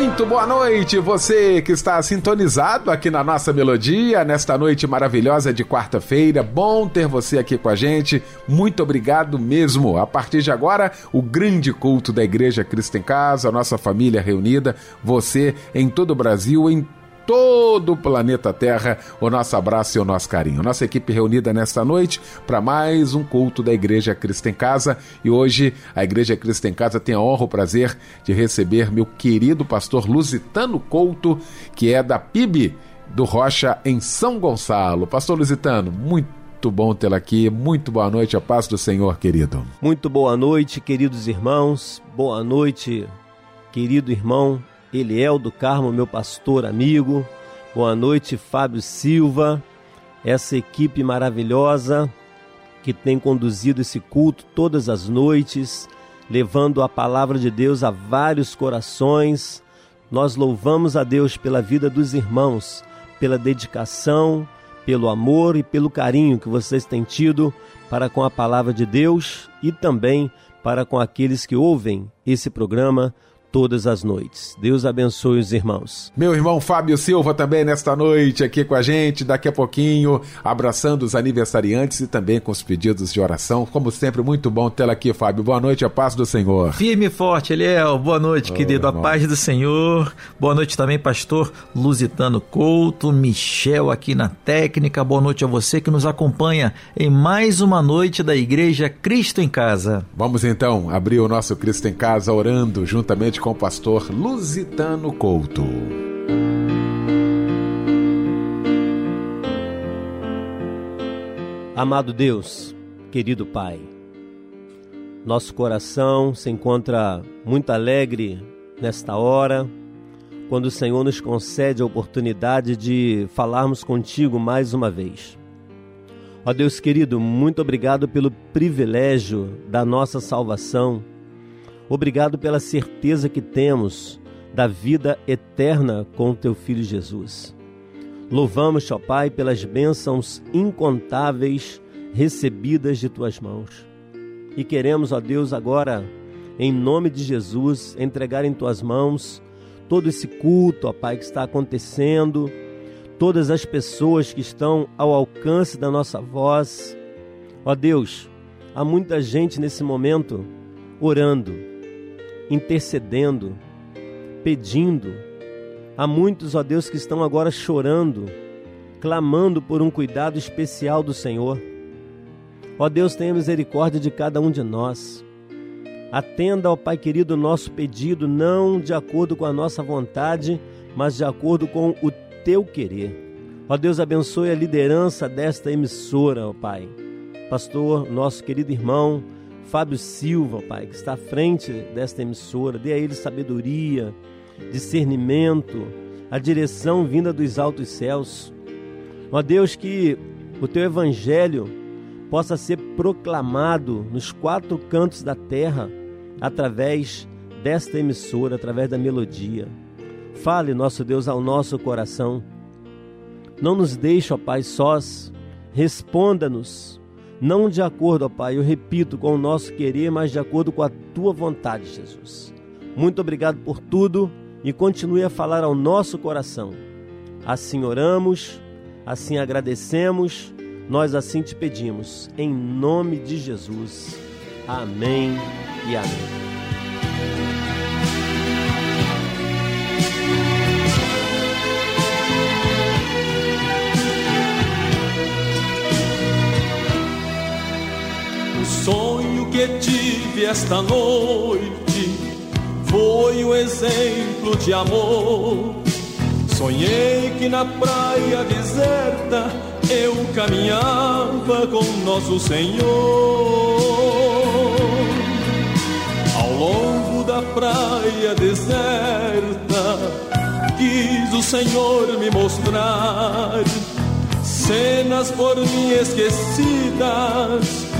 Muito boa noite, você que está sintonizado aqui na nossa melodia, nesta noite maravilhosa de quarta-feira. Bom ter você aqui com a gente. Muito obrigado mesmo. A partir de agora, o grande culto da Igreja Cristo em Casa, a nossa família reunida, você em todo o Brasil, em todo o planeta Terra, o nosso abraço e o nosso carinho. Nossa equipe reunida nesta noite para mais um culto da Igreja Cristo em Casa e hoje a Igreja Cristo em Casa tem a honra e o prazer de receber meu querido pastor Lusitano Couto, que é da PIB do Rocha em São Gonçalo. Pastor Lusitano, muito muito bom tê-la aqui. Muito boa noite, a paz do Senhor, querido. Muito boa noite, queridos irmãos. Boa noite, querido irmão Eliel do Carmo, meu pastor amigo. Boa noite, Fábio Silva, essa equipe maravilhosa que tem conduzido esse culto todas as noites, levando a palavra de Deus a vários corações. Nós louvamos a Deus pela vida dos irmãos, pela dedicação, pelo amor e pelo carinho que vocês têm tido para com a palavra de Deus e também para com aqueles que ouvem esse programa todas as noites. Deus abençoe os irmãos. Meu irmão Fábio Silva também nesta noite aqui com a gente, daqui a pouquinho, abraçando os aniversariantes e também com os pedidos de oração. Como sempre, muito bom tê-la aqui, Fábio. Boa noite, a paz do Senhor. Firme e forte, Eliel. Boa noite, oh, querido. A paz do Senhor. Boa noite também, pastor Lusitano Couto, Michel aqui na técnica. Boa noite a você que nos acompanha em mais uma noite da Igreja Cristo em Casa. Vamos então abrir o nosso Cristo em Casa orando juntamente com o pastor Lusitano Couto. Amado Deus, querido Pai, nosso coração se encontra muito alegre nesta hora, quando o Senhor nos concede a oportunidade de falarmos contigo mais uma vez. Ó Deus querido, muito obrigado pelo privilégio da nossa salvação Obrigado pela certeza que temos da vida eterna com o teu filho Jesus. Louvamos, ó Pai, pelas bênçãos incontáveis recebidas de tuas mãos. E queremos, ó Deus, agora, em nome de Jesus, entregar em tuas mãos todo esse culto, ó Pai, que está acontecendo, todas as pessoas que estão ao alcance da nossa voz. Ó Deus, há muita gente nesse momento orando, intercedendo, pedindo. Há muitos, ó Deus, que estão agora chorando, clamando por um cuidado especial do Senhor. Ó Deus, tenha misericórdia de cada um de nós. Atenda, ó Pai querido, o nosso pedido, não de acordo com a nossa vontade, mas de acordo com o teu querer. Ó Deus, abençoe a liderança desta emissora, ó Pai. Pastor, nosso querido irmão, Fábio Silva, Pai, que está à frente desta emissora, dê a ele sabedoria, discernimento, a direção vinda dos altos céus. Ó Deus, que o teu evangelho possa ser proclamado nos quatro cantos da terra através desta emissora, através da melodia. Fale, nosso Deus, ao nosso coração. Não nos deixe, ó Pai, sós. Responda-nos não de acordo, ó Pai, eu repito, com o nosso querer, mas de acordo com a tua vontade, Jesus. Muito obrigado por tudo e continue a falar ao nosso coração. Assim oramos, assim agradecemos, nós assim te pedimos, em nome de Jesus. Amém e amém. Sonho que tive esta noite foi um exemplo de amor. Sonhei que na praia deserta eu caminhava com nosso Senhor. Ao longo da praia deserta, quis o Senhor me mostrar cenas por mim esquecidas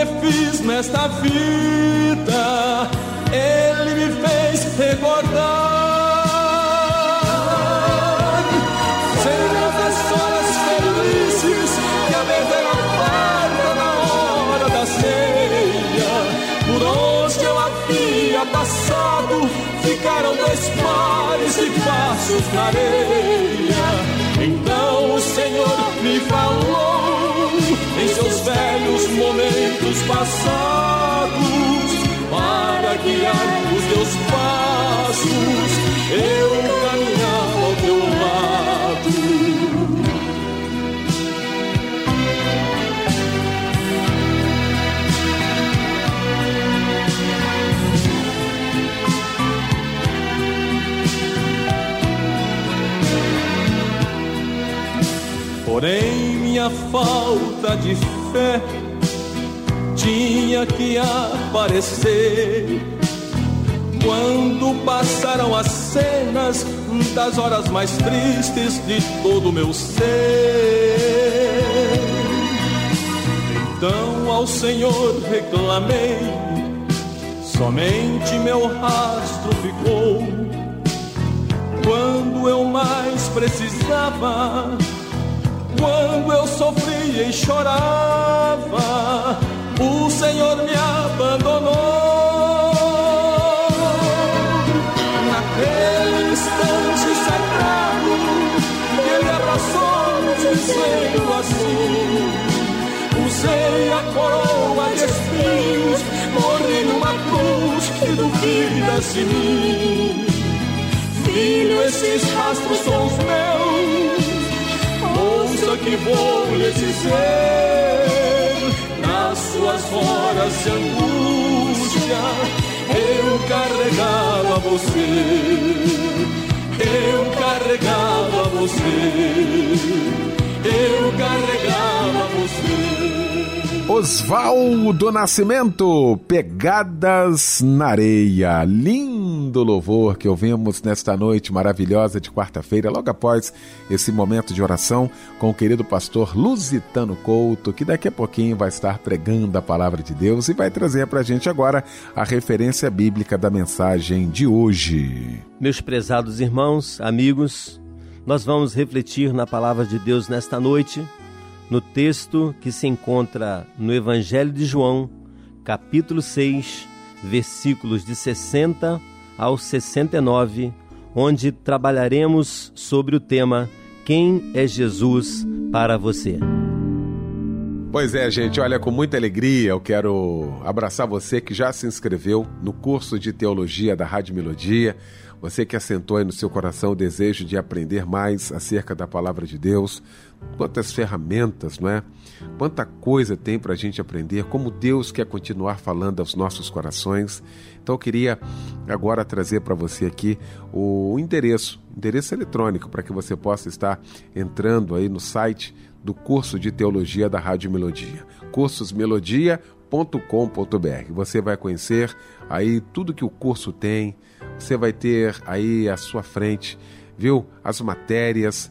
refiz nesta vida, Ele me fez recordar. Serão as horas felizes que a beberam farta na hora da ceia, por onde eu havia passado, ficaram dois pares de passos na areia. Então o Senhor me falou seus velhos momentos passados para guiar os teus passos. Eu caminhava ao teu lado. Porém, minha falta de fé tinha que aparecer. Quando passaram as cenas das horas mais tristes de todo o meu ser. Então ao Senhor reclamei, somente meu rastro ficou. Quando eu mais precisava quando eu sofria e chorava, o Senhor me abandonou. Naquele instante sagrado, Ele abraçou-nos dizendo assim: Usei a coroa de espinhos, morri numa cruz que duvidas de mim. Filho, esses rastros são os meus ouça que vou lhe dizer nas suas horas de angústia eu carregava você eu carregava você Osvaldo Nascimento, Pegadas na Areia. Lindo louvor que ouvimos nesta noite maravilhosa de quarta-feira, logo após esse momento de oração com o querido pastor Lusitano Couto, que daqui a pouquinho vai estar pregando a palavra de Deus e vai trazer para a gente agora a referência bíblica da mensagem de hoje. Meus prezados irmãos, amigos, nós vamos refletir na palavra de Deus nesta noite no texto que se encontra no Evangelho de João, capítulo 6, versículos de 60 ao 69, onde trabalharemos sobre o tema Quem é Jesus para você? Pois é, gente, olha, com muita alegria eu quero abraçar você que já se inscreveu no curso de teologia da Rádio Melodia. Você que assentou aí no seu coração o desejo de aprender mais acerca da palavra de Deus, quantas ferramentas, não é? Quanta coisa tem para a gente aprender, como Deus quer continuar falando aos nossos corações. Então eu queria agora trazer para você aqui o endereço, endereço eletrônico, para que você possa estar entrando aí no site do curso de teologia da Rádio Melodia, cursosmelodia.com.br. Você vai conhecer aí tudo que o curso tem, você vai ter aí à sua frente, viu? As matérias,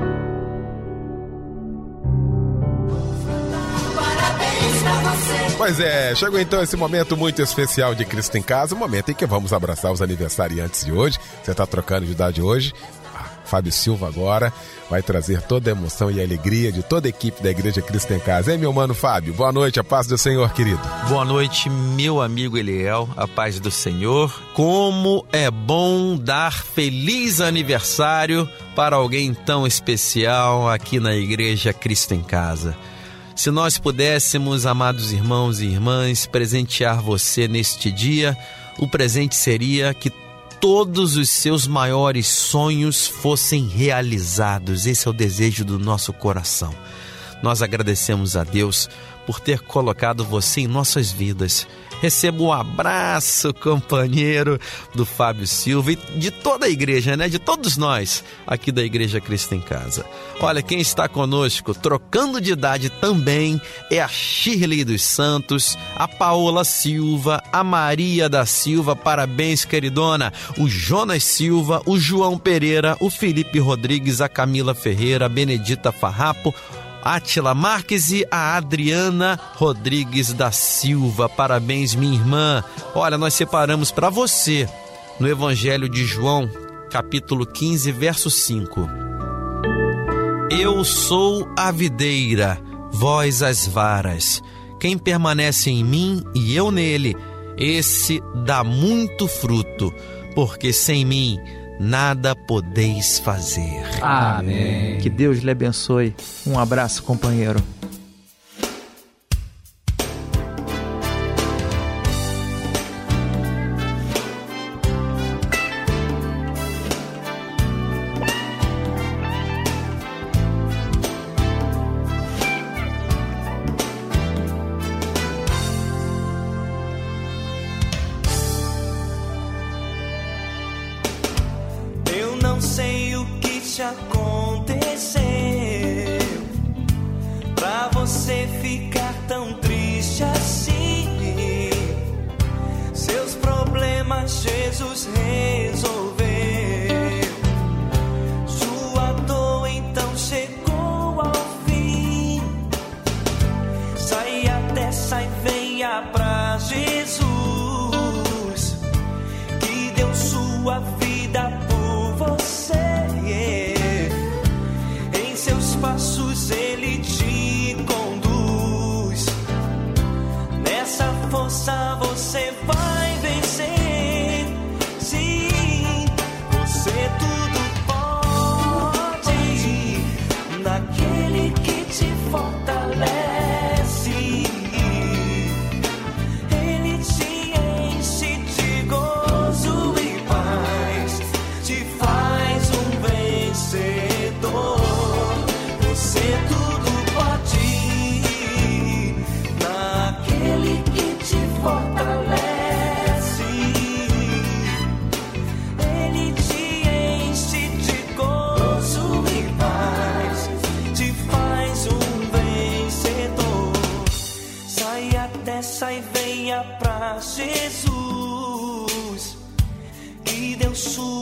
Pois é, chegou então esse momento muito especial de Cristo em Casa, o momento em que vamos abraçar os aniversariantes de hoje. Você está trocando de idade hoje? Ah, Fábio Silva agora vai trazer toda a emoção e a alegria de toda a equipe da Igreja Cristo em Casa. Hein, meu mano Fábio? Boa noite, a paz do Senhor, querido. Boa noite, meu amigo Eliel, a paz do Senhor. Como é bom dar feliz aniversário para alguém tão especial aqui na Igreja Cristo em Casa. Se nós pudéssemos, amados irmãos e irmãs, presentear você neste dia, o presente seria que todos os seus maiores sonhos fossem realizados. Esse é o desejo do nosso coração. Nós agradecemos a Deus por ter colocado você em nossas vidas. Receba um abraço, companheiro do Fábio Silva e de toda a igreja, né? De todos nós aqui da Igreja Cristo em Casa. Olha, quem está conosco, trocando de idade também, é a Shirley dos Santos, a Paola Silva, a Maria da Silva, parabéns, queridona, o Jonas Silva, o João Pereira, o Felipe Rodrigues, a Camila Ferreira, a Benedita Farrapo, Átila Marques e a Adriana Rodrigues da Silva. Parabéns, minha irmã. Olha, nós separamos para você no Evangelho de João, capítulo 15, verso 5. Eu sou a videira, vós as varas. Quem permanece em mim e eu nele, esse dá muito fruto, porque sem mim nada podeis fazer. Amém. Que Deus lhe abençoe. Um abraço, companheiro.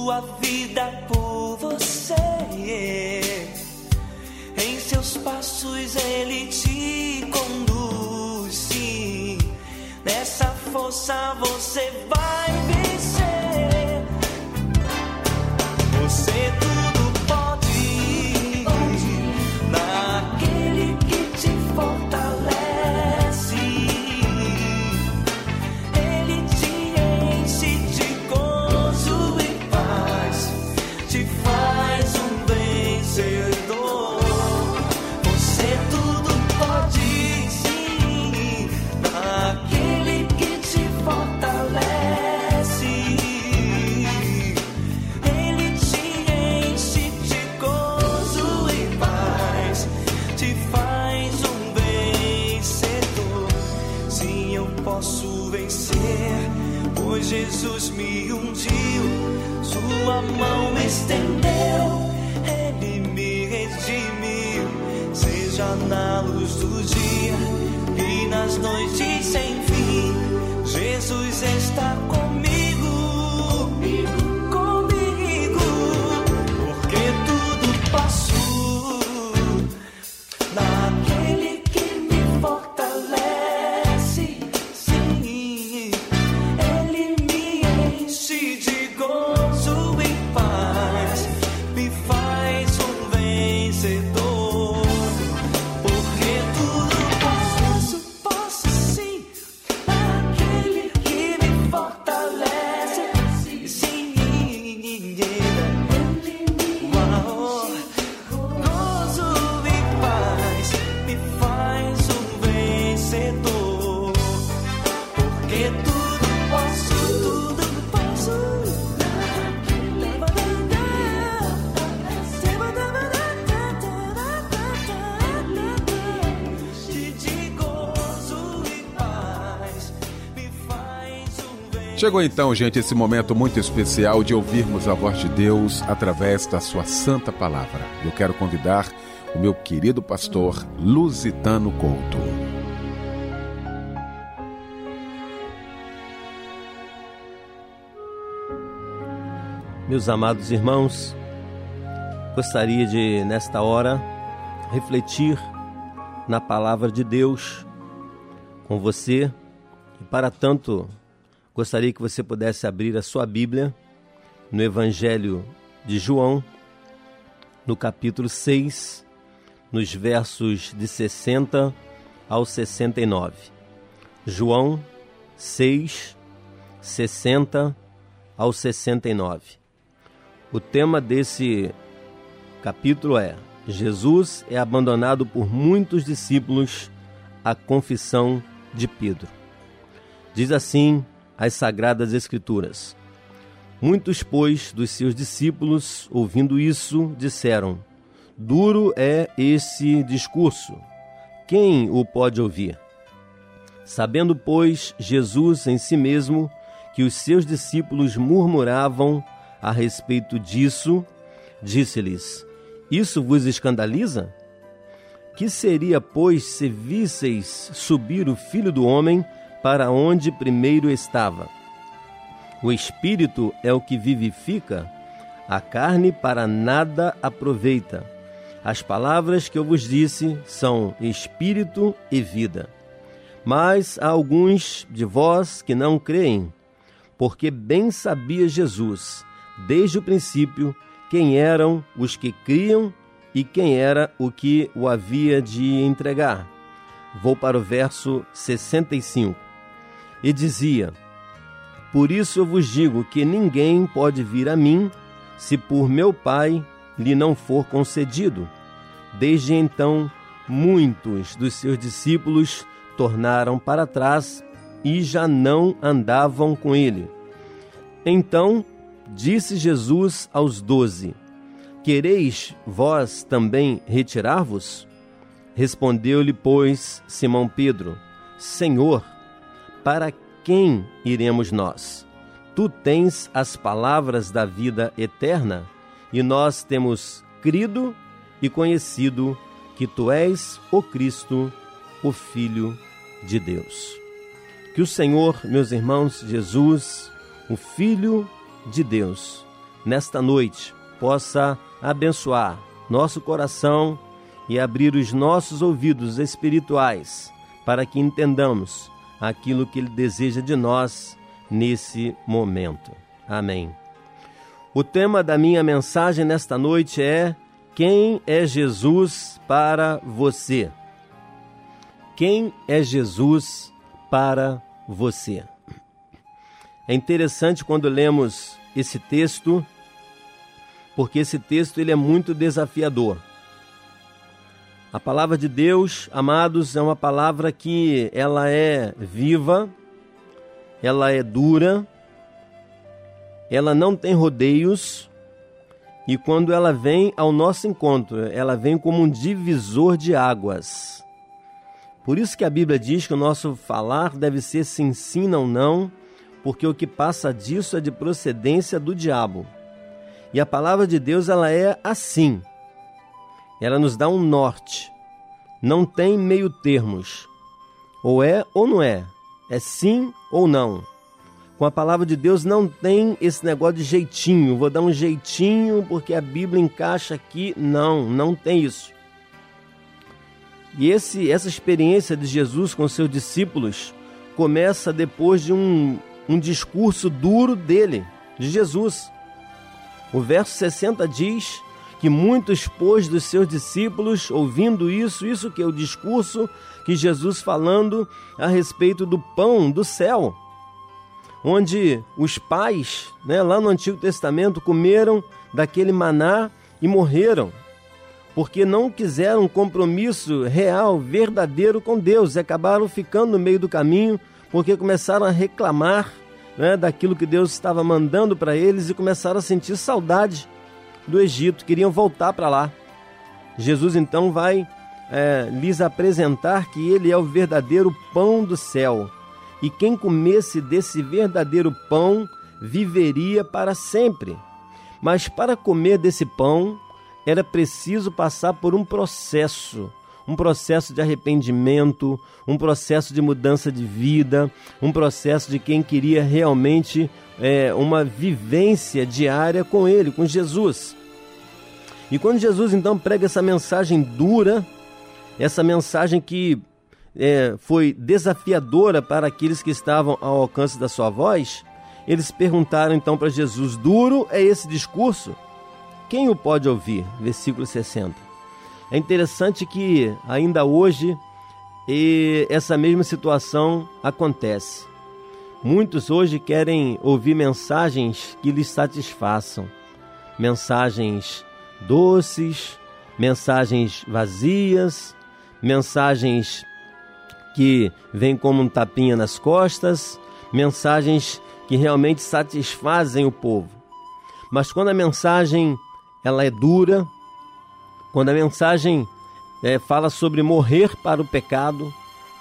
sua vida por você. Em seus passos ele te conduz. Nessa força você vai. Jesus me ungiu, sua mão me estendeu, ele me redimiu, seja na luz do dia e nas noites sem fim, Jesus está Chegou então, gente, esse momento muito especial de ouvirmos a voz de Deus através da sua santa palavra. Eu quero convidar o meu querido pastor Lusitano Couto. Meus amados irmãos, gostaria de, nesta hora, refletir na palavra de Deus com você e, para tanto, gostaria que você pudesse abrir a sua Bíblia no Evangelho de João, no capítulo 6, nos versos de 60 ao 69. João 6, 60 ao 69. O tema desse capítulo é: Jesus é abandonado por muitos discípulos a confissão de Pedro. Diz assim as Sagradas Escrituras: Muitos, pois, dos seus discípulos, ouvindo isso, disseram: Duro é esse discurso. Quem o pode ouvir? Sabendo, pois, Jesus em si mesmo que os seus discípulos murmuravam a respeito disso, disse-lhes: Isso vos escandaliza? Que seria, pois, se visseis subir o filho do homem para onde primeiro estava? O espírito é o que vivifica, a carne para nada aproveita. As palavras que eu vos disse são espírito e vida. Mas há alguns de vós que não creem, porque bem sabia Jesus, desde o princípio, quem eram os que criam e quem era o que o havia de entregar. Vou para o verso 65. E dizia: Por isso eu vos digo que ninguém pode vir a mim se por meu Pai lhe não for concedido. Desde então, muitos dos seus discípulos tornaram para trás e já não andavam com ele. Então disse Jesus aos doze: Quereis vós também retirar-vos? Respondeu-lhe, pois, Simão Pedro: Senhor, para quem iremos nós? Tu tens as palavras da vida eterna, e nós temos crido e conhecido que tu és o Cristo, o Filho de Deus. Que o Senhor, meus irmãos, Jesus, o Filho de Deus, nesta noite possa abençoar nosso coração e abrir os nossos ouvidos espirituais para que entendamos aquilo que Ele deseja de nós nesse momento. Amém. O tema da minha mensagem nesta noite é: Quem é Jesus para você? Quem é Jesus para você? É interessante quando lemos esse texto, porque esse texto ele é muito desafiador. A palavra de Deus, amados, é uma palavra que ela é viva, ela é dura, ela não tem rodeios, e quando ela vem ao nosso encontro, ela vem como um divisor de águas. Por isso que a Bíblia diz que o nosso falar deve ser se ensina ou não, porque o que passa disso é de procedência do diabo. E a palavra de Deus ela é assim ela nos dá um norte. Não tem meio termos. Ou é ou não é. É sim ou não. Com a palavra de Deus não tem esse negócio de jeitinho. Vou dar um jeitinho porque a Bíblia encaixa aqui. Não, não tem isso. E esse, essa experiência de Jesus com seus discípulos começa depois de um, um discurso duro dele, de Jesus. O verso 60 diz que muitos, pois, dos seus discípulos, ouvindo isso, isso que é o discurso que Jesus falando a respeito do pão do céu, onde os pais, né, lá no Antigo Testamento, comeram daquele maná e morreram, porque não quiseram um compromisso real, verdadeiro com Deus, e acabaram ficando no meio do caminho, porque começaram a reclamar né, daquilo que Deus estava mandando para eles e começaram a sentir saudade do Egito, queriam voltar para lá. Jesus então vai é, lhes apresentar que ele é o verdadeiro pão do céu. e quem comesse desse verdadeiro pão viveria para sempre. Mas para comer desse pão era preciso passar por um processo, um processo de arrependimento, um processo de mudança de vida, um processo de quem queria realmente é, uma vivência diária com Ele, com Jesus. E quando Jesus então prega essa mensagem dura, essa mensagem que é, foi desafiadora para aqueles que estavam ao alcance da sua voz, eles perguntaram então para Jesus: Duro é esse discurso? Quem o pode ouvir? Versículo 60. É interessante que ainda hoje essa mesma situação acontece. Muitos hoje querem ouvir mensagens que lhes satisfaçam, mensagens doces, mensagens vazias, mensagens que vêm como um tapinha nas costas, mensagens que realmente satisfazem o povo. Mas quando a mensagem ela é dura, quando a mensagem é, fala sobre morrer para o pecado,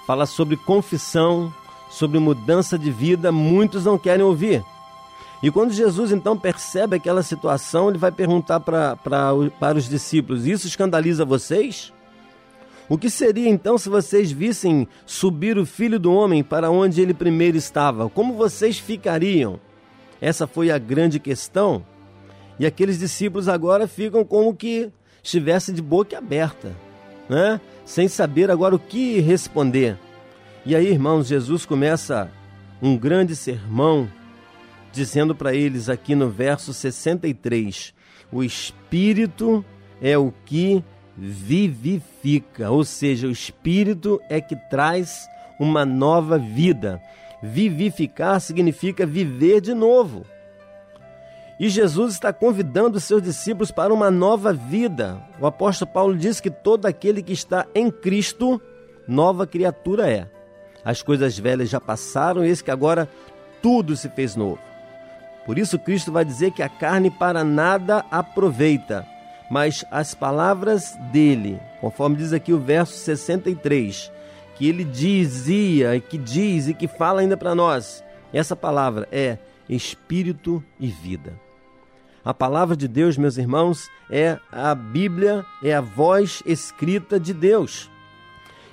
fala sobre confissão, sobre mudança de vida, muitos não querem ouvir. E quando Jesus então percebe aquela situação, ele vai perguntar pra, pra, para os discípulos: Isso escandaliza vocês? O que seria então se vocês vissem subir o filho do homem para onde ele primeiro estava? Como vocês ficariam? Essa foi a grande questão. E aqueles discípulos agora ficam como que estivessem de boca aberta, né? sem saber agora o que responder. E aí, irmãos, Jesus começa um grande sermão dizendo para eles aqui no verso 63: O Espírito é o que vivifica, ou seja, o Espírito é que traz uma nova vida. Vivificar significa viver de novo. E Jesus está convidando seus discípulos para uma nova vida. O apóstolo Paulo diz que todo aquele que está em Cristo, nova criatura é. As coisas velhas já passaram, eis que agora tudo se fez novo. Por isso, Cristo vai dizer que a carne para nada aproveita, mas as palavras dele, conforme diz aqui o verso 63, que ele dizia, que diz e que fala ainda para nós, essa palavra é espírito e vida. A palavra de Deus, meus irmãos, é a Bíblia, é a voz escrita de Deus.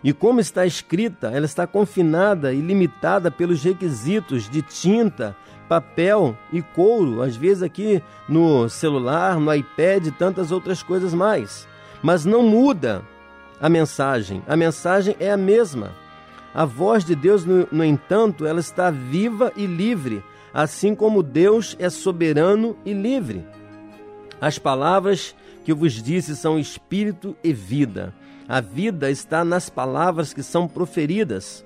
E como está escrita, ela está confinada e limitada pelos requisitos de tinta, papel e couro, às vezes aqui no celular, no iPad e tantas outras coisas mais. Mas não muda a mensagem, a mensagem é a mesma. A voz de Deus, no, no entanto, ela está viva e livre, assim como Deus é soberano e livre. As palavras que eu vos disse são espírito e vida. A vida está nas palavras que são proferidas.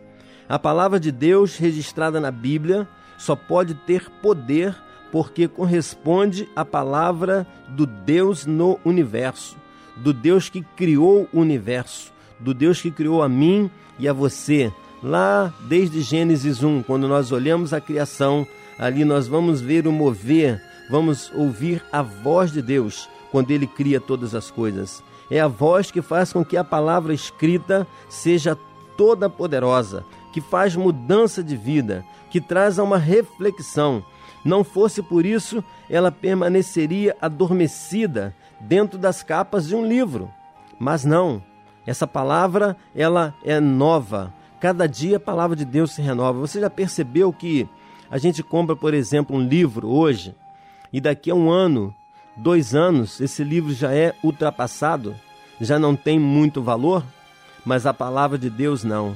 A palavra de Deus registrada na Bíblia só pode ter poder porque corresponde à palavra do Deus no universo, do Deus que criou o universo, do Deus que criou a mim e a você. Lá desde Gênesis 1, quando nós olhamos a criação, ali nós vamos ver o mover, vamos ouvir a voz de Deus quando ele cria todas as coisas. É a voz que faz com que a palavra escrita seja toda poderosa, que faz mudança de vida, que traz a uma reflexão. Não fosse por isso, ela permaneceria adormecida dentro das capas de um livro. Mas não, essa palavra, ela é nova. Cada dia a palavra de Deus se renova. Você já percebeu que a gente compra, por exemplo, um livro hoje e daqui a um ano, dois anos, esse livro já é ultrapassado, já não tem muito valor? Mas a palavra de Deus não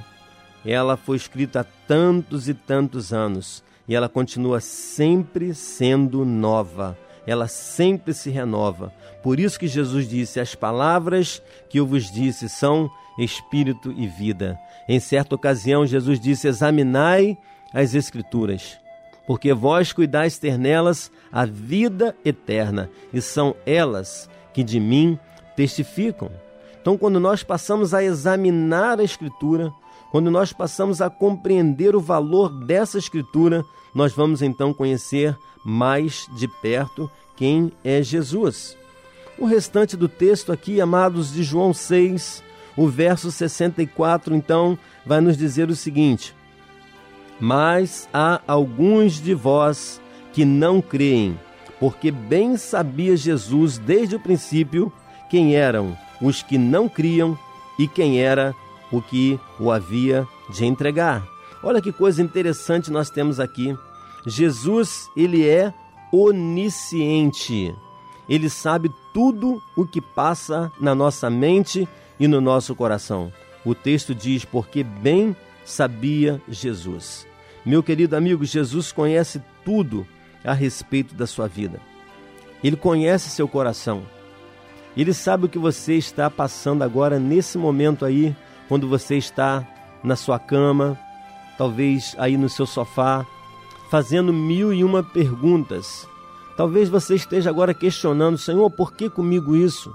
ela foi escrita há tantos e tantos anos e ela continua sempre sendo nova. Ela sempre se renova. Por isso que Jesus disse: As palavras que eu vos disse são espírito e vida. Em certa ocasião, Jesus disse: Examinai as Escrituras, porque vós cuidais ter nelas a vida eterna, e são elas que de mim testificam. Então, quando nós passamos a examinar a Escritura, quando nós passamos a compreender o valor dessa escritura, nós vamos então conhecer mais de perto quem é Jesus. O restante do texto aqui, amados de João 6, o verso 64, então, vai nos dizer o seguinte: Mas há alguns de vós que não creem, porque bem sabia Jesus desde o princípio quem eram os que não criam e quem era o que o havia de entregar. Olha que coisa interessante nós temos aqui. Jesus, ele é onisciente. Ele sabe tudo o que passa na nossa mente e no nosso coração. O texto diz: porque bem sabia Jesus. Meu querido amigo, Jesus conhece tudo a respeito da sua vida. Ele conhece seu coração. Ele sabe o que você está passando agora nesse momento aí, quando você está na sua cama, talvez aí no seu sofá, fazendo mil e uma perguntas. Talvez você esteja agora questionando, Senhor, por que comigo isso?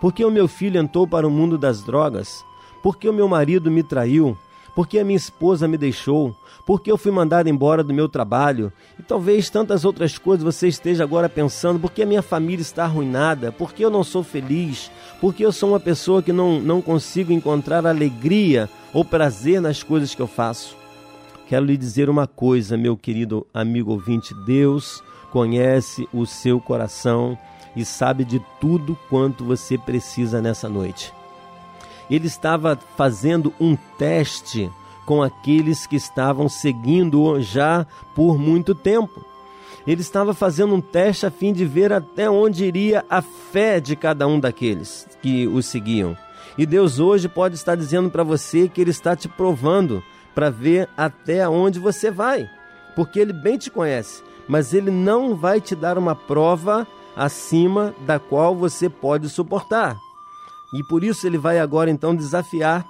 Por que o meu filho entrou para o mundo das drogas? Por que o meu marido me traiu? Por que a minha esposa me deixou? Por que eu fui mandado embora do meu trabalho? E talvez tantas outras coisas você esteja agora pensando: por que a minha família está arruinada? Por que eu não sou feliz? Por que eu sou uma pessoa que não, não consigo encontrar alegria ou prazer nas coisas que eu faço? Quero lhe dizer uma coisa, meu querido amigo ouvinte: Deus conhece o seu coração e sabe de tudo quanto você precisa nessa noite ele estava fazendo um teste com aqueles que estavam seguindo-o já por muito tempo. Ele estava fazendo um teste a fim de ver até onde iria a fé de cada um daqueles que o seguiam. E Deus hoje pode estar dizendo para você que Ele está te provando para ver até onde você vai, porque Ele bem te conhece, mas Ele não vai te dar uma prova acima da qual você pode suportar. E por isso ele vai agora então desafiar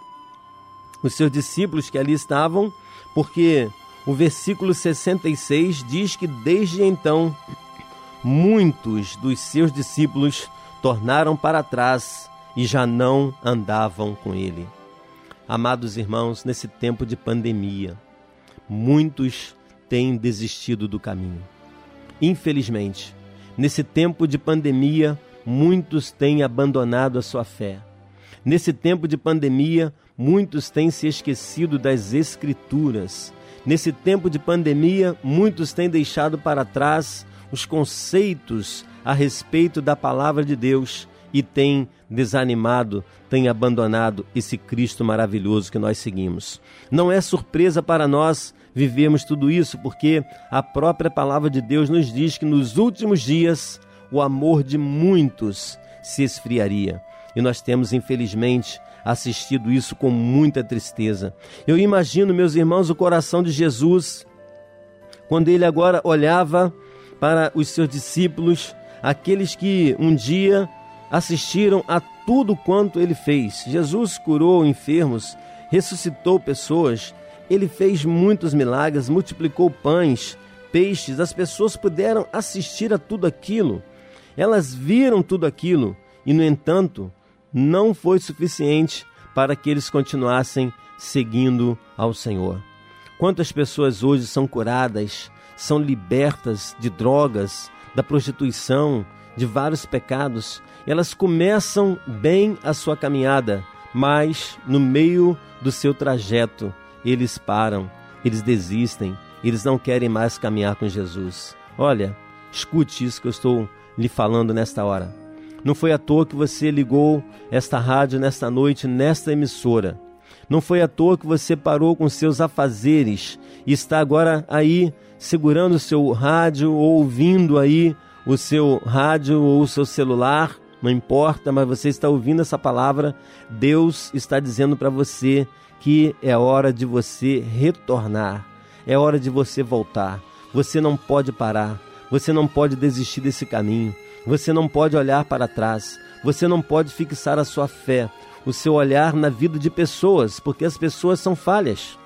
os seus discípulos que ali estavam, porque o versículo 66 diz que desde então muitos dos seus discípulos tornaram para trás e já não andavam com ele. Amados irmãos, nesse tempo de pandemia, muitos têm desistido do caminho. Infelizmente, nesse tempo de pandemia, muitos têm abandonado a sua fé. Nesse tempo de pandemia, muitos têm se esquecido das Escrituras. Nesse tempo de pandemia, muitos têm deixado para trás os conceitos a respeito da palavra de Deus e têm desanimado, têm abandonado esse Cristo maravilhoso que nós seguimos. Não é surpresa para nós vivermos tudo isso, porque a própria palavra de Deus nos diz que nos últimos dias o amor de muitos se esfriaria. E nós temos, infelizmente, assistido isso com muita tristeza. Eu imagino, meus irmãos, o coração de Jesus, quando ele agora olhava para os seus discípulos, aqueles que um dia assistiram a tudo quanto ele fez. Jesus curou enfermos, ressuscitou pessoas, ele fez muitos milagres, multiplicou pães, peixes, as pessoas puderam assistir a tudo aquilo. Elas viram tudo aquilo e, no entanto, não foi suficiente para que eles continuassem seguindo ao Senhor. Quantas pessoas hoje são curadas, são libertas de drogas, da prostituição, de vários pecados, elas começam bem a sua caminhada, mas no meio do seu trajeto eles param, eles desistem, eles não querem mais caminhar com Jesus. Olha, escute isso que eu estou lhe falando nesta hora. Não foi à toa que você ligou esta rádio nesta noite, nesta emissora. Não foi à toa que você parou com seus afazeres e está agora aí segurando o seu rádio ou ouvindo aí o seu rádio ou o seu celular, não importa, mas você está ouvindo essa palavra. Deus está dizendo para você que é hora de você retornar, é hora de você voltar. Você não pode parar. Você não pode desistir desse caminho. Você não pode olhar para trás. Você não pode fixar a sua fé, o seu olhar na vida de pessoas, porque as pessoas são falhas.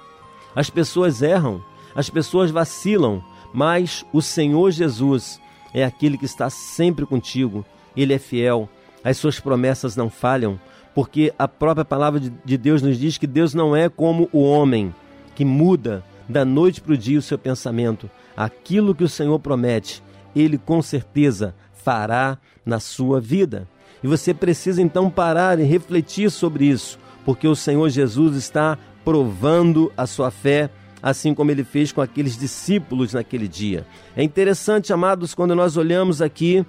As pessoas erram, as pessoas vacilam, mas o Senhor Jesus é aquele que está sempre contigo. Ele é fiel. As suas promessas não falham, porque a própria palavra de Deus nos diz que Deus não é como o homem que muda da noite para o dia o seu pensamento. Aquilo que o Senhor promete, Ele com certeza fará na sua vida. E você precisa então parar e refletir sobre isso, porque o Senhor Jesus está provando a sua fé assim como ele fez com aqueles discípulos naquele dia. É interessante, amados, quando nós olhamos aqui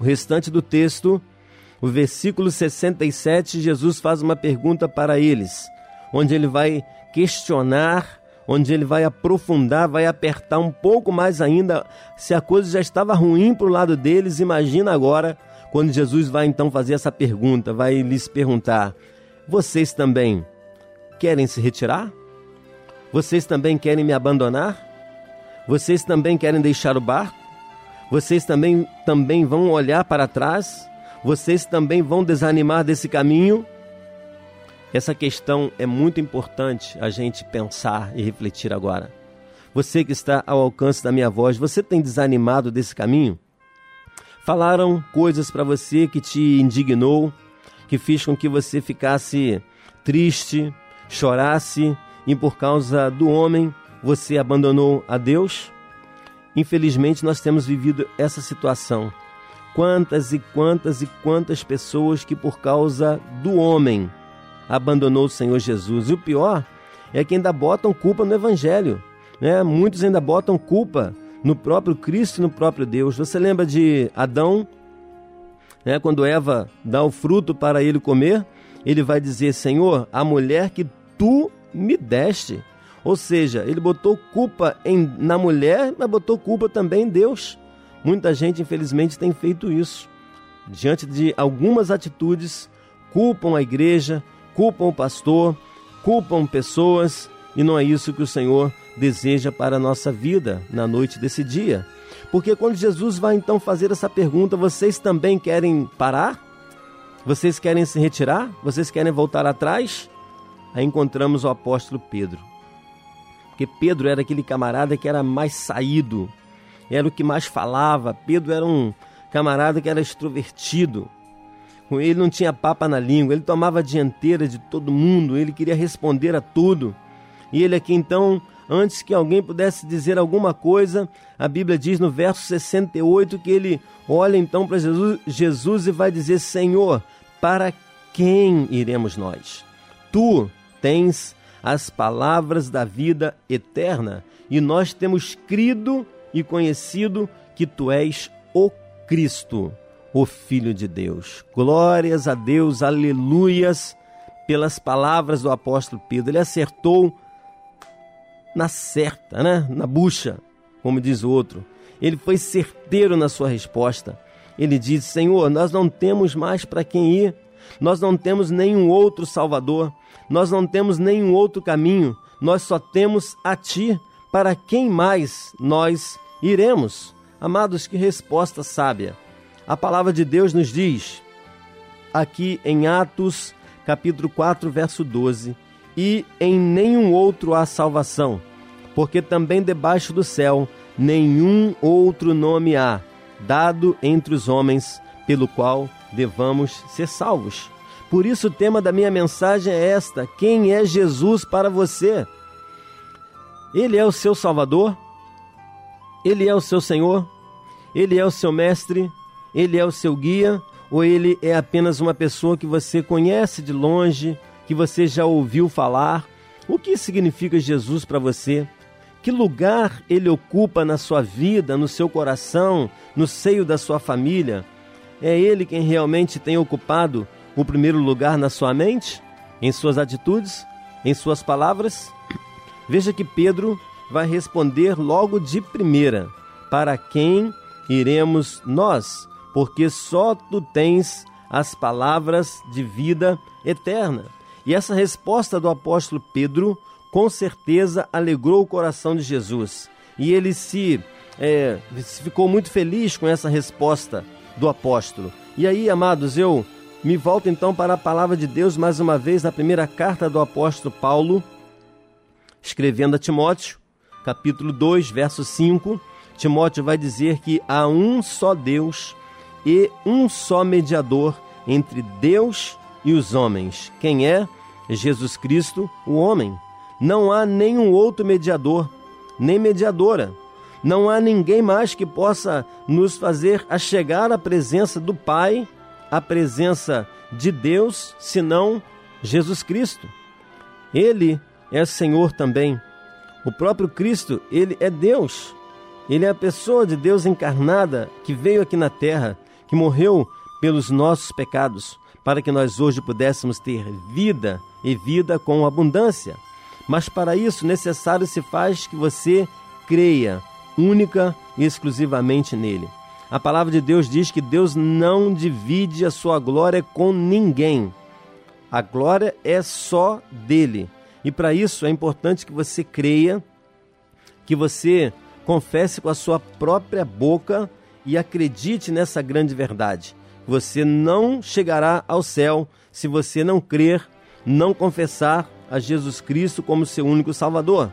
o restante do texto, o versículo 67, Jesus faz uma pergunta para eles, onde ele vai questionar, onde ele vai aprofundar, vai apertar um pouco mais ainda. Se a coisa já estava ruim para o lado deles, imagina agora quando Jesus vai então fazer essa pergunta, vai lhes perguntar: Vocês também querem se retirar? Vocês também querem me abandonar? Vocês também querem deixar o barco? Vocês também, também vão olhar para trás? Vocês também vão desanimar desse caminho? Essa questão é muito importante a gente pensar e refletir agora. Você que está ao alcance da minha voz, você tem desanimado desse caminho? Falaram coisas para você que te indignou, que fez com que você ficasse triste, chorasse e por causa do homem você abandonou a Deus? Infelizmente, nós temos vivido essa situação. Quantas e quantas e quantas pessoas que, por causa do homem, abandonou o Senhor Jesus. E o pior é que ainda botam culpa no Evangelho. Né? Muitos ainda botam culpa no próprio Cristo e no próprio Deus. Você lembra de Adão? Né? Quando Eva dá o fruto para ele comer, ele vai dizer: Senhor, a mulher que tu me deste. Ou seja, ele botou culpa em, na mulher, mas botou culpa também em Deus. Muita gente, infelizmente, tem feito isso. Diante de algumas atitudes, culpam a igreja, culpam o pastor, culpam pessoas, e não é isso que o Senhor deseja para a nossa vida na noite desse dia. Porque quando Jesus vai então fazer essa pergunta, vocês também querem parar? Vocês querem se retirar? Vocês querem voltar atrás? Aí encontramos o apóstolo Pedro. Porque Pedro era aquele camarada que era mais saído, era o que mais falava. Pedro era um camarada que era extrovertido. Ele não tinha papa na língua, ele tomava a dianteira de todo mundo, ele queria responder a tudo. E ele aqui então, antes que alguém pudesse dizer alguma coisa, a Bíblia diz no verso 68 que ele olha então para Jesus, Jesus e vai dizer: Senhor, para quem iremos nós? Tu tens as palavras da vida eterna e nós temos crido e conhecido que tu és o Cristo, o Filho de Deus. Glórias a Deus, aleluias, pelas palavras do apóstolo Pedro. Ele acertou na certa, né? na bucha, como diz o outro. Ele foi certeiro na sua resposta. Ele diz: Senhor, nós não temos mais para quem ir, nós não temos nenhum outro Salvador, nós não temos nenhum outro caminho, nós só temos a Ti. Para quem mais nós iremos? Amados, que resposta sábia. A palavra de Deus nos diz, aqui em Atos, capítulo 4, verso 12: E em nenhum outro há salvação, porque também debaixo do céu nenhum outro nome há, dado entre os homens, pelo qual devamos ser salvos. Por isso, o tema da minha mensagem é esta: Quem é Jesus para você? Ele é o seu Salvador? Ele é o seu Senhor? Ele é o seu mestre? Ele é o seu guia? Ou ele é apenas uma pessoa que você conhece de longe, que você já ouviu falar? O que significa Jesus para você? Que lugar ele ocupa na sua vida, no seu coração, no seio da sua família? É ele quem realmente tem ocupado o primeiro lugar na sua mente, em suas atitudes, em suas palavras? Veja que Pedro vai responder logo de primeira: Para quem iremos nós? Porque só tu tens as palavras de vida eterna. E essa resposta do apóstolo Pedro, com certeza, alegrou o coração de Jesus. E ele se, é, ficou muito feliz com essa resposta do apóstolo. E aí, amados, eu me volto então para a palavra de Deus mais uma vez na primeira carta do apóstolo Paulo, escrevendo a Timóteo, capítulo 2, verso 5. Timóteo vai dizer que há um só Deus e um só mediador entre Deus e os homens. Quem é? Jesus Cristo, o homem. Não há nenhum outro mediador, nem mediadora. Não há ninguém mais que possa nos fazer chegar à presença do Pai a presença de Deus senão Jesus Cristo. Ele é Senhor também. O próprio Cristo, ele é Deus. Ele é a pessoa de Deus encarnada que veio aqui na terra, que morreu pelos nossos pecados, para que nós hoje pudéssemos ter vida e vida com abundância. Mas para isso necessário se faz que você creia única e exclusivamente nele. A palavra de Deus diz que Deus não divide a sua glória com ninguém. A glória é só dele. E para isso é importante que você creia, que você confesse com a sua própria boca e acredite nessa grande verdade. Você não chegará ao céu se você não crer, não confessar a Jesus Cristo como seu único Salvador.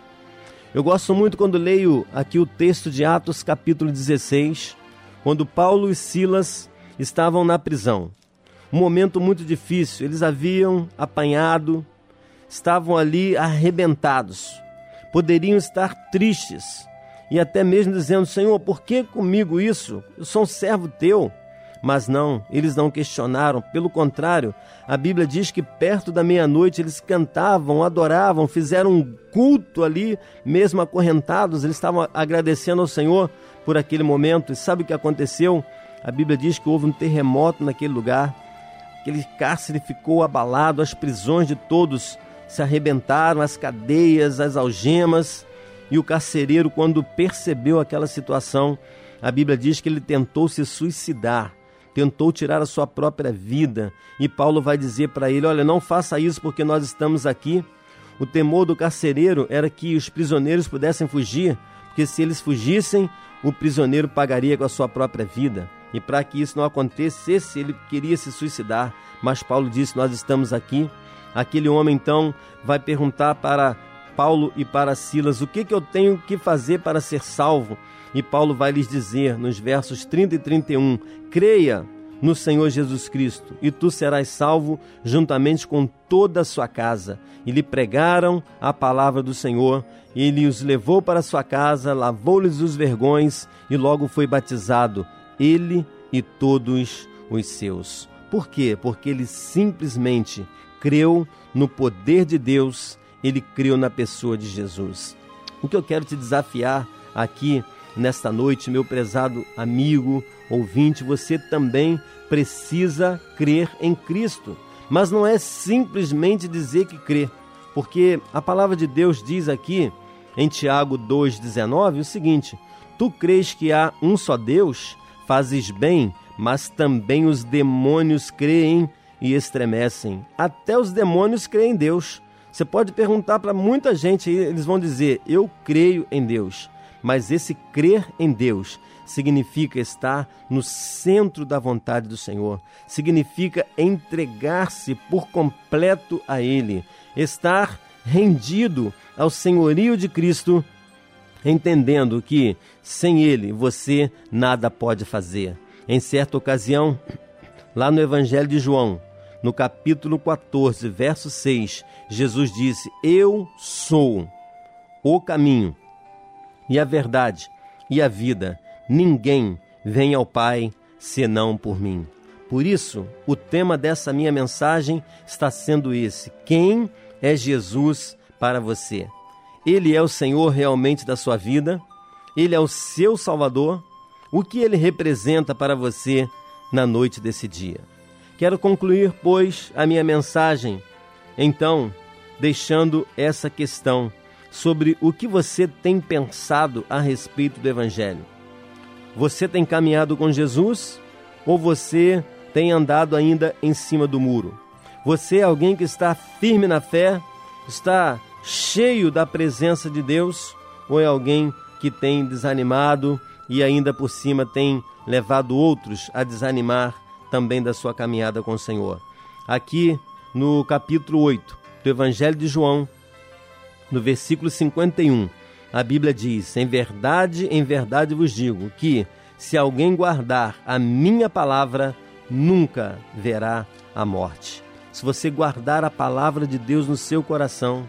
Eu gosto muito quando leio aqui o texto de Atos, capítulo 16, quando Paulo e Silas estavam na prisão. Um momento muito difícil, eles haviam apanhado, estavam ali arrebentados, poderiam estar tristes e até mesmo dizendo: Senhor, por que comigo isso? Eu sou um servo teu. Mas não, eles não questionaram, pelo contrário, a Bíblia diz que perto da meia-noite eles cantavam, adoravam, fizeram um culto ali, mesmo acorrentados, eles estavam agradecendo ao Senhor por aquele momento. E sabe o que aconteceu? A Bíblia diz que houve um terremoto naquele lugar, aquele cárcere ficou abalado, as prisões de todos se arrebentaram, as cadeias, as algemas, e o carcereiro, quando percebeu aquela situação, a Bíblia diz que ele tentou se suicidar tentou tirar a sua própria vida. E Paulo vai dizer para ele: Olha, não faça isso porque nós estamos aqui. O temor do carcereiro era que os prisioneiros pudessem fugir, porque se eles fugissem, o prisioneiro pagaria com a sua própria vida. E para que isso não acontecesse, ele queria se suicidar. Mas Paulo disse: Nós estamos aqui. Aquele homem então vai perguntar para Paulo e para Silas: O que, que eu tenho que fazer para ser salvo? E Paulo vai lhes dizer nos versos 30 e 31: Creia no Senhor Jesus Cristo, e tu serás salvo juntamente com toda a sua casa. E lhe pregaram a palavra do Senhor, e ele os levou para sua casa, lavou-lhes os vergões e logo foi batizado, ele e todos os seus. Por quê? Porque ele simplesmente creu no poder de Deus, ele creu na pessoa de Jesus. O que eu quero te desafiar aqui nesta noite, meu prezado amigo, ouvinte, você também precisa crer em Cristo. Mas não é simplesmente dizer que crê, porque a palavra de Deus diz aqui em Tiago 2,19 o seguinte: Tu crês que há um só Deus, fazes bem, mas também os demônios creem e estremecem. Até os demônios creem em Deus. Você pode perguntar para muita gente e eles vão dizer: Eu creio em Deus. Mas esse crer em Deus significa estar no centro da vontade do Senhor, significa entregar-se por completo a Ele, estar rendido ao senhorio de Cristo, entendendo que sem Ele você nada pode fazer. Em certa ocasião, lá no Evangelho de João, no capítulo 14, verso 6, Jesus disse: Eu sou o caminho e a verdade e a vida. Ninguém vem ao Pai senão por mim. Por isso, o tema dessa minha mensagem está sendo esse: quem é Jesus para você? Ele é o Senhor realmente da sua vida? Ele é o seu Salvador? O que ele representa para você na noite desse dia? Quero concluir, pois, a minha mensagem, então, deixando essa questão sobre o que você tem pensado a respeito do Evangelho. Você tem caminhado com Jesus ou você tem andado ainda em cima do muro? Você é alguém que está firme na fé, está cheio da presença de Deus ou é alguém que tem desanimado e ainda por cima tem levado outros a desanimar também da sua caminhada com o Senhor? Aqui no capítulo 8 do Evangelho de João, no versículo 51, a Bíblia diz: Em verdade, em verdade vos digo que, se alguém guardar a minha palavra, nunca verá a morte. Se você guardar a palavra de Deus no seu coração,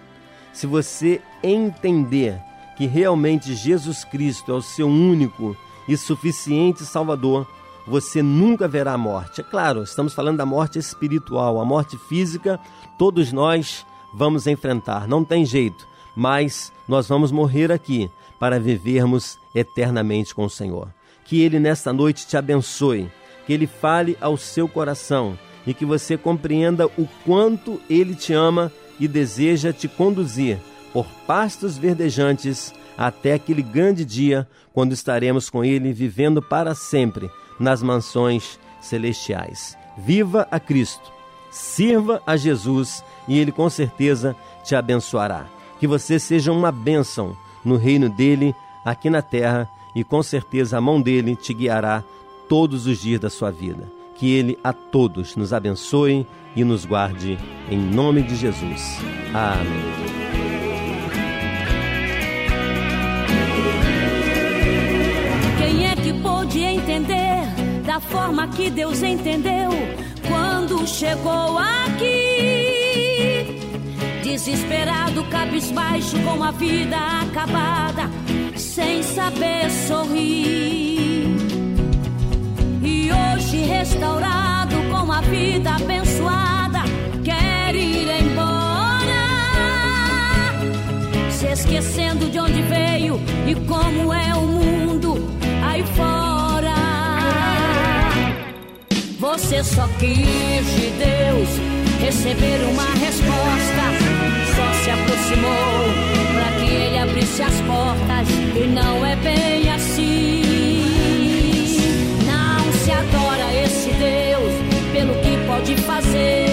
se você entender que realmente Jesus Cristo é o seu único e suficiente Salvador, você nunca verá a morte. É claro, estamos falando da morte espiritual, a morte física, todos nós vamos enfrentar, não tem jeito. mas nós vamos morrer aqui para vivermos eternamente com o Senhor. Que Ele nesta noite te abençoe, que Ele fale ao seu coração e que você compreenda o quanto Ele te ama e deseja te conduzir por pastos verdejantes até aquele grande dia quando estaremos com Ele vivendo para sempre nas mansões celestiais. Viva a Cristo, sirva a Jesus e Ele com certeza te abençoará. Que você seja uma bênção no reino dele aqui na terra e com certeza a mão dele te guiará todos os dias da sua vida. Que ele a todos nos abençoe e nos guarde em nome de Jesus. Amém. Da forma que Deus entendeu quando chegou aqui? Desesperado, cabisbaixo, com a vida acabada, sem saber sorrir. E hoje restaurado, com a vida abençoada, quer ir embora. Se esquecendo de onde veio e como é o mundo aí fora. Você só quis de Deus receber uma resposta só se aproximou para que ele abrisse as portas e não é bem assim. Não se adora esse Deus pelo que pode fazer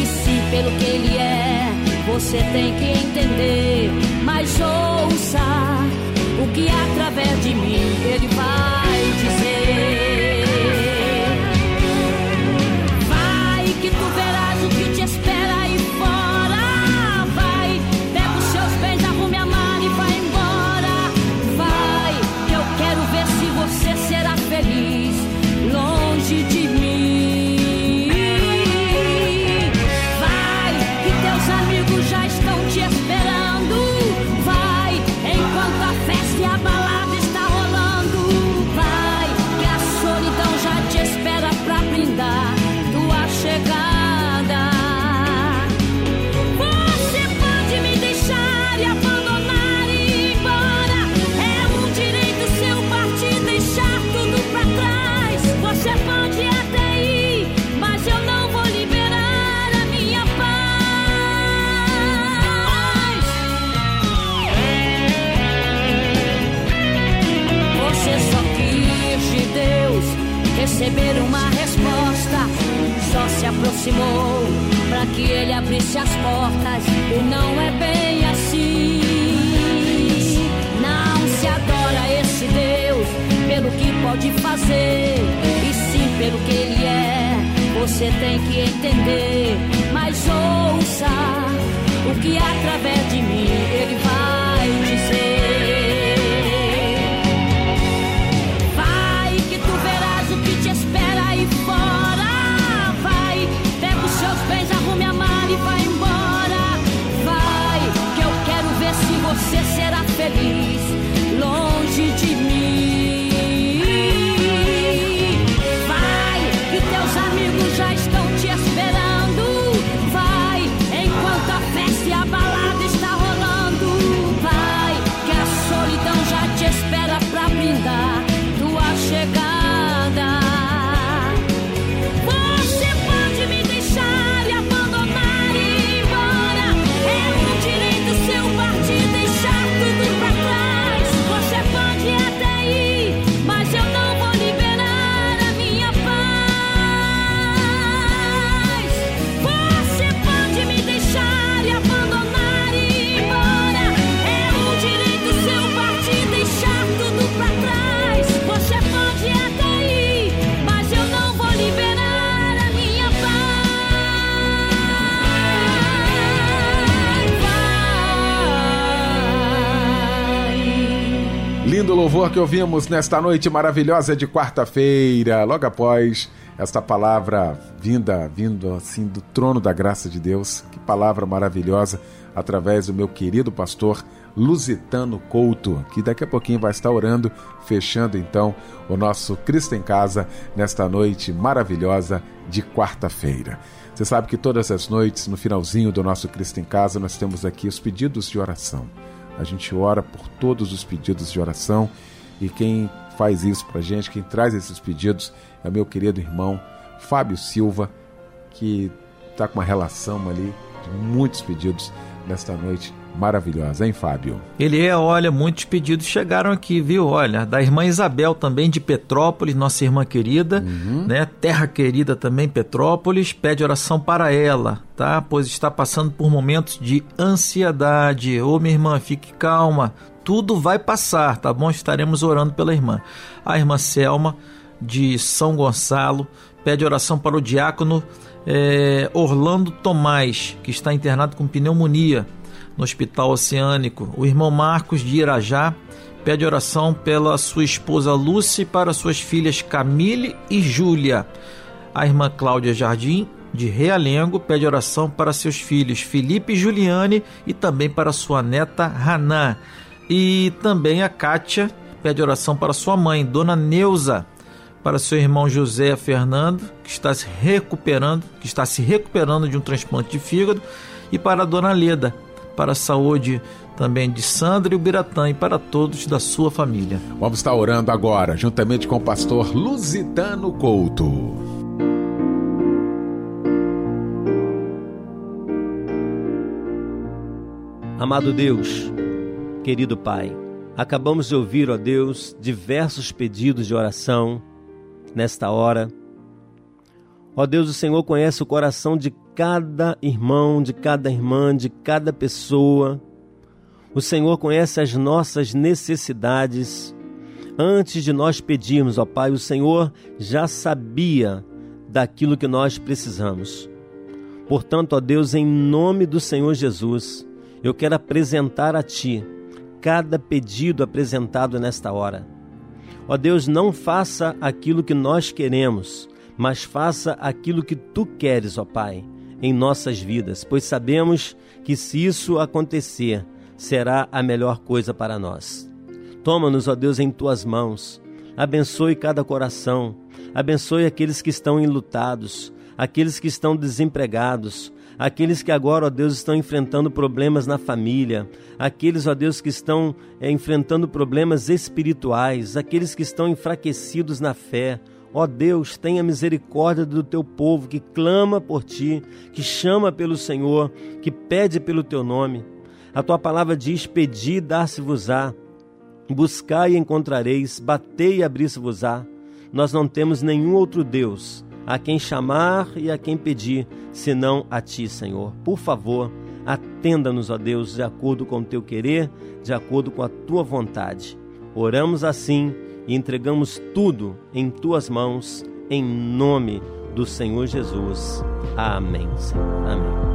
e sim pelo que ele é. Você tem que entender, mas ouça o que através de mim ele vai dizer. Que ouvimos nesta noite maravilhosa de quarta-feira, logo após esta palavra vinda, vindo assim do trono da graça de Deus. Que palavra maravilhosa através do meu querido pastor Lusitano Couto, que daqui a pouquinho vai estar orando, fechando então o nosso Cristo em Casa nesta noite maravilhosa de quarta-feira. Você sabe que todas as noites, no finalzinho do nosso Cristo em Casa, nós temos aqui os pedidos de oração. A gente ora por todos os pedidos de oração e quem faz isso para gente, quem traz esses pedidos é meu querido irmão Fábio Silva, que está com uma relação ali de muitos pedidos nesta noite maravilhosa, hein, Fábio? Ele é, olha, muitos pedidos chegaram aqui, viu? Olha, da irmã Isabel também de Petrópolis, nossa irmã querida, uhum. né? Terra querida também, Petrópolis, pede oração para ela, tá? Pois está passando por momentos de ansiedade. Ô, minha irmã, fique calma, tudo vai passar, tá bom? Estaremos orando pela irmã. A irmã Selma de São Gonçalo pede oração para o diácono é, Orlando Tomás, que está internado com pneumonia no Hospital Oceânico. O irmão Marcos de Irajá pede oração pela sua esposa Lúcia e para suas filhas Camille e Júlia. A irmã Cláudia Jardim, de Realengo, pede oração para seus filhos Felipe e Juliane e também para sua neta Hanan. E também a Kátia pede oração para sua mãe, Dona Neuza, para seu irmão José Fernando, que está se recuperando, que está se recuperando de um transplante de fígado, e para a Dona Leda, para a saúde também de Sandra e o Biratã e para todos da sua família. Vamos estar orando agora, juntamente com o pastor Lusitano Couto. Amado Deus, querido Pai, acabamos de ouvir, ó Deus, diversos pedidos de oração nesta hora. Ó Deus, o Senhor conhece o coração de cada irmão, de cada irmã, de cada pessoa. O Senhor conhece as nossas necessidades. Antes de nós pedirmos, ó Pai, o Senhor já sabia daquilo que nós precisamos. Portanto, ó Deus, em nome do Senhor Jesus, eu quero apresentar a Ti cada pedido apresentado nesta hora. Ó Deus, não faça aquilo que nós queremos, mas faça aquilo que Tu queres, ó Pai em nossas vidas, pois sabemos que se isso acontecer, será a melhor coisa para nós. Toma-nos, ó Deus, em tuas mãos. Abençoe cada coração. Abençoe aqueles que estão enlutados, aqueles que estão desempregados, aqueles que agora, ó Deus, estão enfrentando problemas na família, aqueles, ó Deus, que estão é, enfrentando problemas espirituais, aqueles que estão enfraquecidos na fé. Ó Deus, tenha misericórdia do teu povo que clama por ti, que chama pelo Senhor, que pede pelo teu nome. A tua palavra diz: Pedi dar-se-vos-á, buscai e encontrareis, batei e abrir-se-vos-á. Nós não temos nenhum outro Deus a quem chamar e a quem pedir, senão a ti, Senhor. Por favor, atenda-nos, ó Deus, de acordo com o teu querer, de acordo com a tua vontade. Oramos assim e entregamos tudo em tuas mãos, em nome do Senhor Jesus. Amém. Senhor. Amém.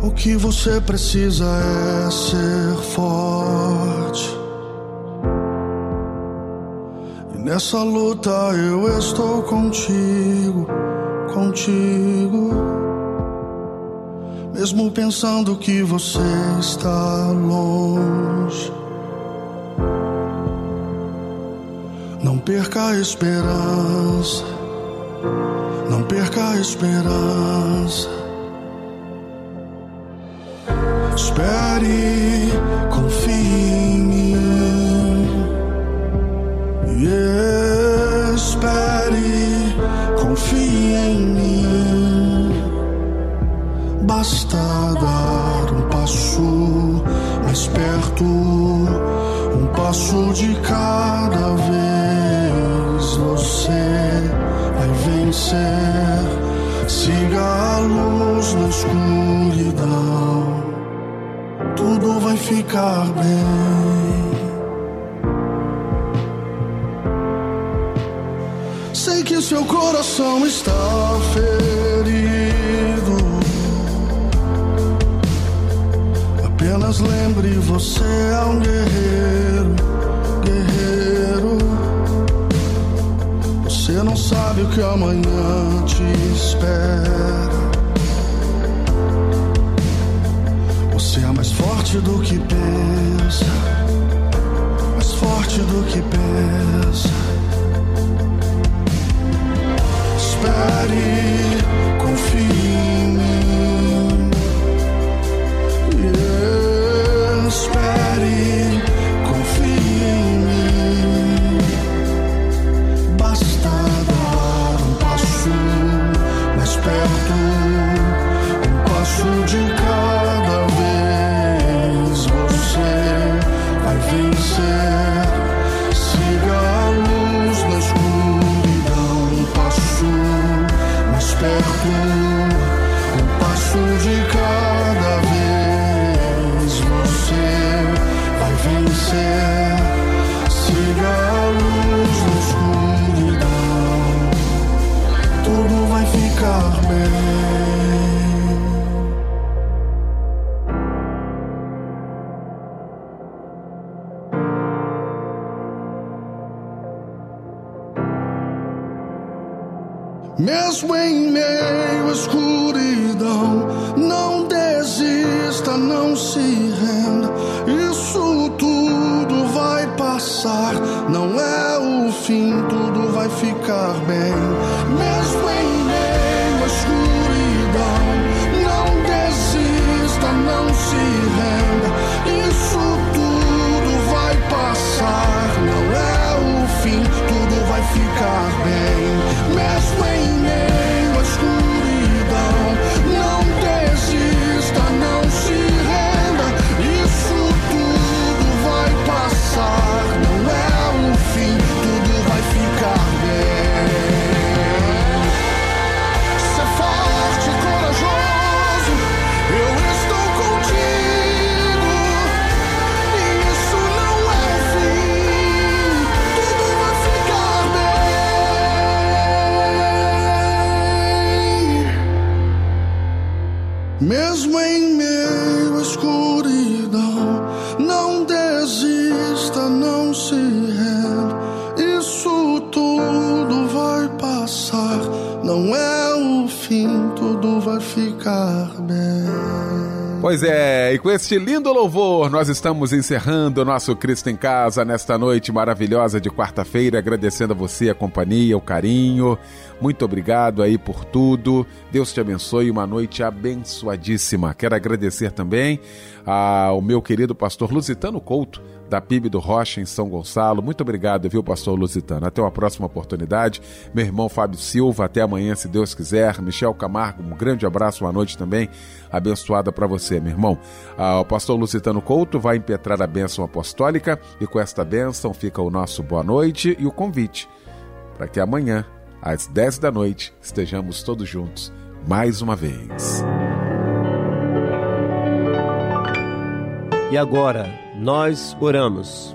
O que você precisa é ser forte. E nessa luta eu estou contigo, contigo. Mesmo pensando que você está longe. Não perca a esperança. Não perca a esperança. Espere, confie em mim. Espere, confie em mim. Basta dar um passo mais perto, um passo de cada vez. Você vai vencer. ficar bem. Sei que seu coração está ferido. Apenas lembre, você é um guerreiro, guerreiro. Você não sabe o que amanhã te espera. Forte do que pensa, mais forte do que pensa. Espere, confie Mesmo em meio à escuridão, não desista, não se renda. Isso tudo vai passar, não é o fim, tudo vai ficar bem. Mesmo em Pois é, e com este lindo louvor, nós estamos encerrando o nosso Cristo em Casa nesta noite maravilhosa de quarta-feira, agradecendo a você a companhia, o carinho. Muito obrigado aí por tudo. Deus te abençoe, uma noite abençoadíssima. Quero agradecer também ao meu querido pastor Lusitano Couto, da PIB do Rocha, em São Gonçalo. Muito obrigado, viu, pastor Lusitano? Até uma próxima oportunidade. Meu irmão Fábio Silva, até amanhã, se Deus quiser. Michel Camargo, um grande abraço, uma noite também abençoada para você, meu irmão. Ah, o pastor Lusitano Couto vai impetrar a bênção apostólica e com esta bênção fica o nosso boa noite e o convite para que amanhã, às 10 da noite, estejamos todos juntos mais uma vez. E agora nós oramos,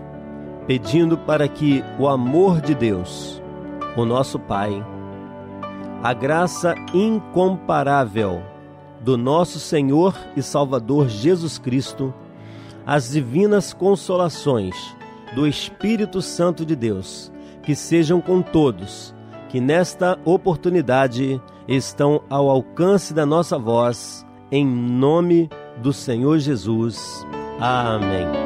pedindo para que o amor de Deus, o nosso Pai, a graça incomparável do nosso Senhor e Salvador Jesus Cristo, as divinas consolações do Espírito Santo de Deus, que sejam com todos, que nesta oportunidade estão ao alcance da nossa voz, em nome do Senhor Jesus. Amém.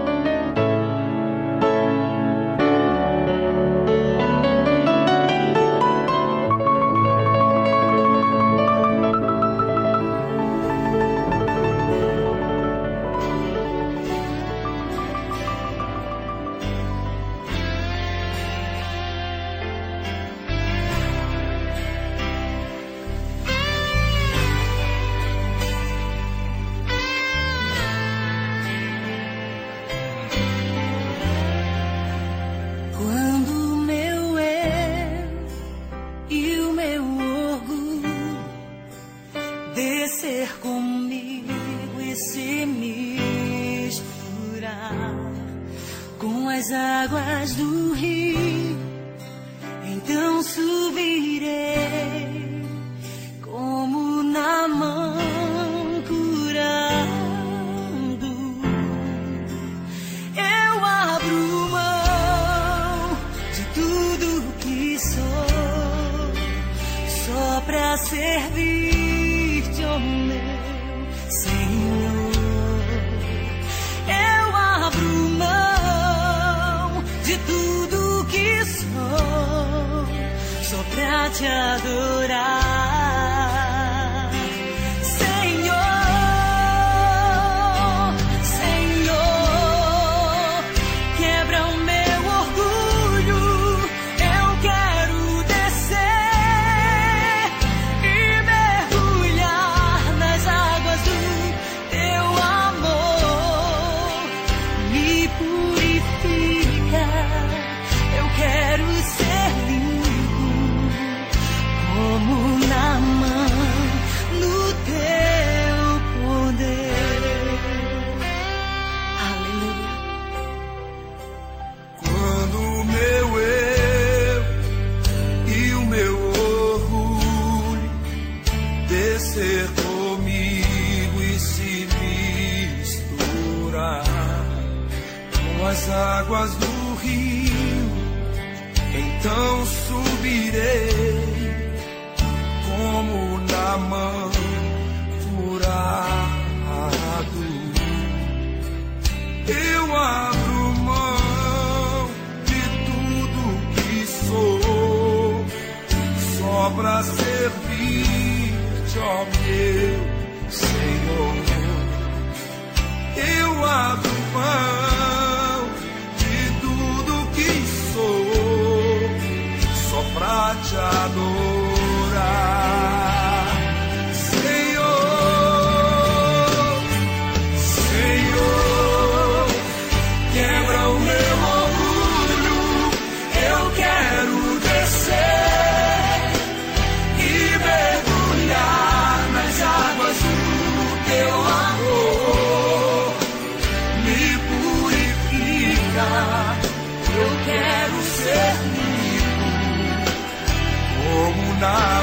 Como